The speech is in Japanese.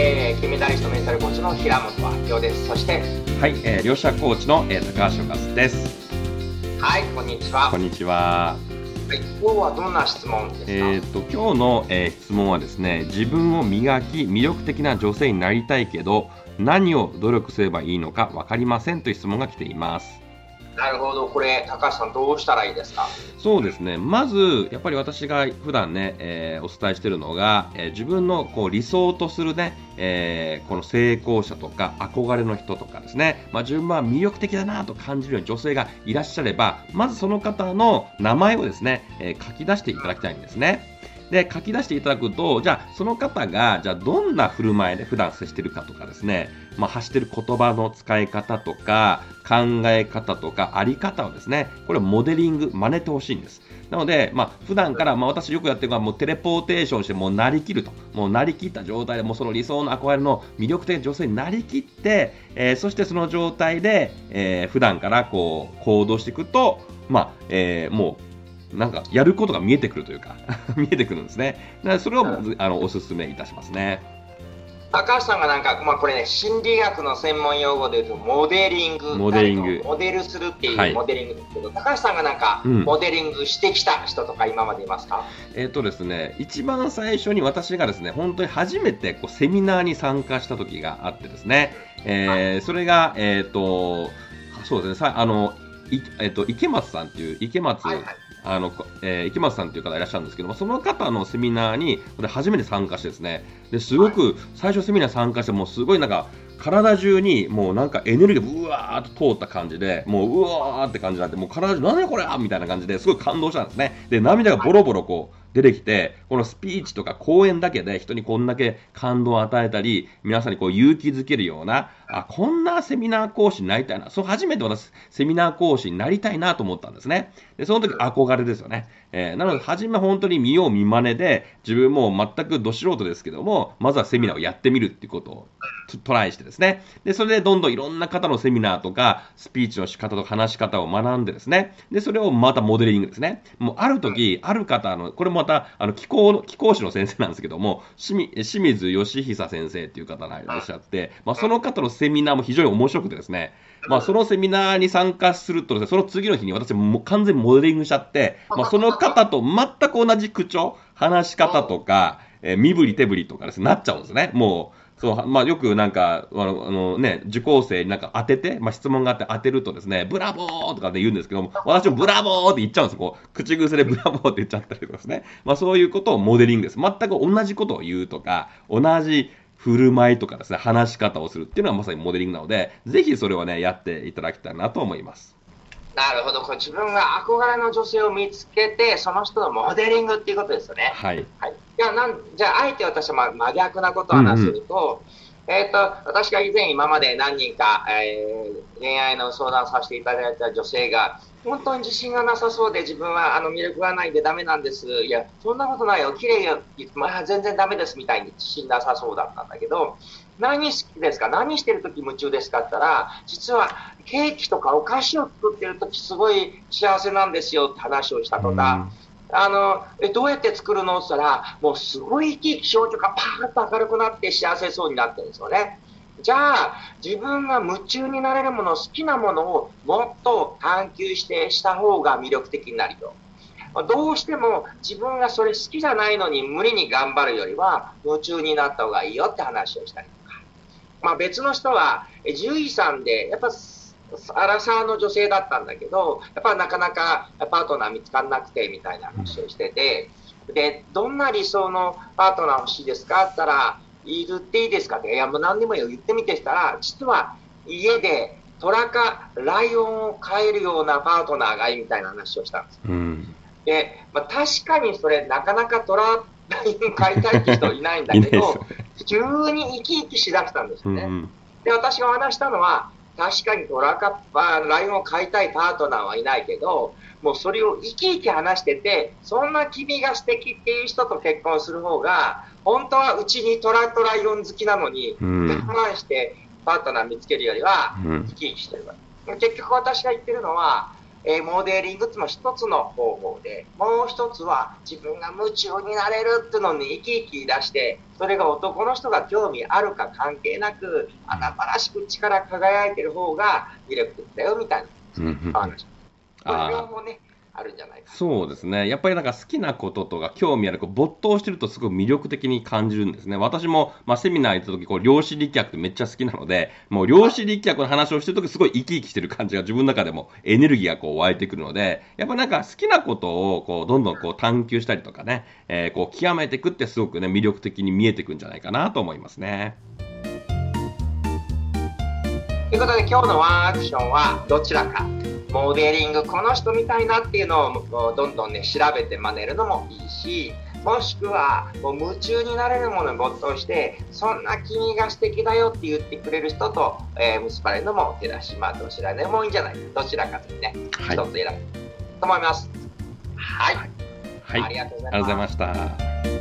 えー、金メダリストメンタルコーチの平本明夫です。そして、はい、えー、両者コーチの、えー、高橋和です。はい、こんにちは。こんにちは。はい、今日はどんな質問ですか？えっ、と今日の、えー、質問はですね、自分を磨き魅力的な女性になりたいけど何を努力すればいいのか分かりませんという質問が来ています。なるほど、これ、高橋さん、どうしたらいいですか？そうですね、まず、やっぱり私が普段ね、えー、お伝えしているのが、えー、自分のこう理想とするね、えー、この成功者とか憧れの人とかですね、まあ、自分は魅力的だなと感じるような女性がいらっしゃれば、まずその方の名前をですね、え書き出していただきたいんですね。で、書き出していただくと、じゃあ、その方が、じゃあ、どんな振る舞いで普段接してるかとかですね、まあ、発してる言葉の使い方とか、考え方とか、あり方をですね、これモデリング、真似てほしいんです。なので、まあ、普段から、まあ、私よくやってるのは、もうテレポーテーションして、もうなりきると。もうなりきった状態で、もうその理想の憧れの魅力的な女性になりきって、えー、そしてその状態で、えー、普段からこう、行動していくと、まあ、えー、もう、なんかやることが見えてくるというか 見えてくるんですね。だからそれを、うん、あのおすすめいたしますね。高橋さんがなんか、まあ、これね、心理学の専門用語で言うと、モデリング、モデリング、モデルするっていうモデリングですけど、はい、高橋さんがなんか、うん、モデリングしてきた人とか、今までいますか？えっ、とですね、一番最初に私がですね、本当に初めてこうセミナーに参加した時があってですね、えー、それが、えっ、ー、と、そうですね、さあの、いえっ、ー、と、池松さんっていう、池松、はいはいあの、えー、池松さんという方いらっしゃるんですけども、その方のセミナーに初めて参加してですね、ですごく最初セミナー参加して、もうすごいなんか、体中にもうなんかエネルギーがうわーっと通った感じで、もううわーって感じになって、もう体中、何これみたいな感じですごい感動したんですね。で、涙がボロボロこう、出てきて、このスピーチとか講演だけで人にこんだけ感動を与えたり、皆さんにこう勇気づけるような、あ、こんなセミナー講師になりたいな。そう、初めて私、セミナー講師になりたいなと思ったんですね。で、その時憧れですよね。えー、なので、初め本当に見よう見まねで、自分も全くど素人ですけども、まずはセミナーをやってみるっていうことをトライしてですね。で、それでどんどんいろんな方のセミナーとか、スピーチの仕方とか話し方を学んでですね。で、それをまたモデリングですね。もうある時、ある方の、これもまた、あの、気候の、気候士の先生なんですけども、清水義久先生っていう方がいらっしゃって、まあ、その方のセミナーも非常に面白くてですね、まあ、そのセミナーに参加するとですね、その次の日に私も完全にモデリングしちゃって、まあ、その方と全く同じ口調、話し方とか、えー、身振り手振りとかですね、なっちゃうんですね。もう、そう、まあ、よくなんか、あの、あのね、受講生になんか当てて、まあ、質問があって当てるとですね、ブラボーとかで言うんですけども、私もブラボーって言っちゃうんですよ。こう、口癖でブラボーって言っちゃったりとかですね。まあ、そういうことをモデリングです。全く同じことを言うとか、同じ振る舞いとかですね、話し方をするっていうのはまさにモデリングなので、ぜひそれをね、やっていただきたいなと思います。なるほど、これ自分が憧れの女性を見つけて、その人のモデリングっていうことですよね。はい。はい、じゃあなん、じゃあ、あえて私は真逆なことを話すると、うんうん、えっ、ー、と、私が以前今まで何人か、えー、恋愛の相談させていただいた女性が、本当に自信がなさそうで、自分はあの魅力がないんでダメなんです。いや、そんなことないよ。綺麗よ。まあ、全然ダメですみたいに自信なさそうだったんだけど、何好きですか？何してるとき夢中ですかって言ったら、実はケーキとかお菓子を作ってるときすごい幸せなんですよって話をしたとか、あの、え、どうやって作るの？って言ったら、もうすごい生き生き少女がパーッと明るくなって幸せそうになってるんですよね。じゃあ、自分が夢中になれるもの、好きなものをもっと探求してした方が魅力的になるよ。どうしても自分がそれ好きじゃないのに無理に頑張るよりは夢中になった方がいいよって話をしたりとか。まあ別の人は獣医さんで、やっぱアラサーの女性だったんだけど、やっぱなかなかパートナー見つからなくてみたいな話をしてて、で、どんな理想のパートナー欲しいですかって言ったら、言っていいですかっていや、もう何でもいいよ、言ってみてしたら、実は家で虎かライオンを飼えるようなパートナーがいいみたいな話をしたんです。うん、で、まあ、確かにそれ、なかなか虎、ライオン飼いたいって人いないんだけど、急に生き生きしだしたんですよね。うん、で、私が話したのは、確かにトラカライオンを飼いたいパートナーはいないけど、もうそれを生き生き話してて、そんな君が素敵っていう人と結婚する方が、本当はうちにトラとライオン好きなのに、我慢してパートナー見つけるよりは、生き生きしてるから。結局私が言ってるのは、えー、モデリングっていうのも一つの方法で、もう一つは自分が夢中になれるっていうのに生き生き出して、それが男の人が興味あるか関係なく、華々しく力輝いてる方が魅力的だよみたいな。話。これ両方ね、あるんじゃないかそうですね。やっぱりなんか好きなこととか興味ある、こう没頭してるとすごく魅力的に感じるんですね。私も、まあ、セミナー行った時、こう、量子力学ってめっちゃ好きなので、もう量子力学の話をしてる時すごい生き生きしてる感じが自分の中でもエネルギーがこう湧いてくるので、やっぱなんか好きなことをこう、どんどんこう探求したりとかね、えー、こう、極めていくってすごくね、魅力的に見えてくんじゃないかなと思いますね。ということで今日のワンアクションはどちらかモデリングこの人みたいなっていうのをどんどんね調べて真似るのもいいしもしくはもう夢中になれるものに没頭してそんな君が素敵だよって言ってくれる人と、えー、結ばれるのも手出しまあどちらでもいいんじゃない？どちらかというね、はい、一つ選ぶと思います。はい、はい、ありがとうございました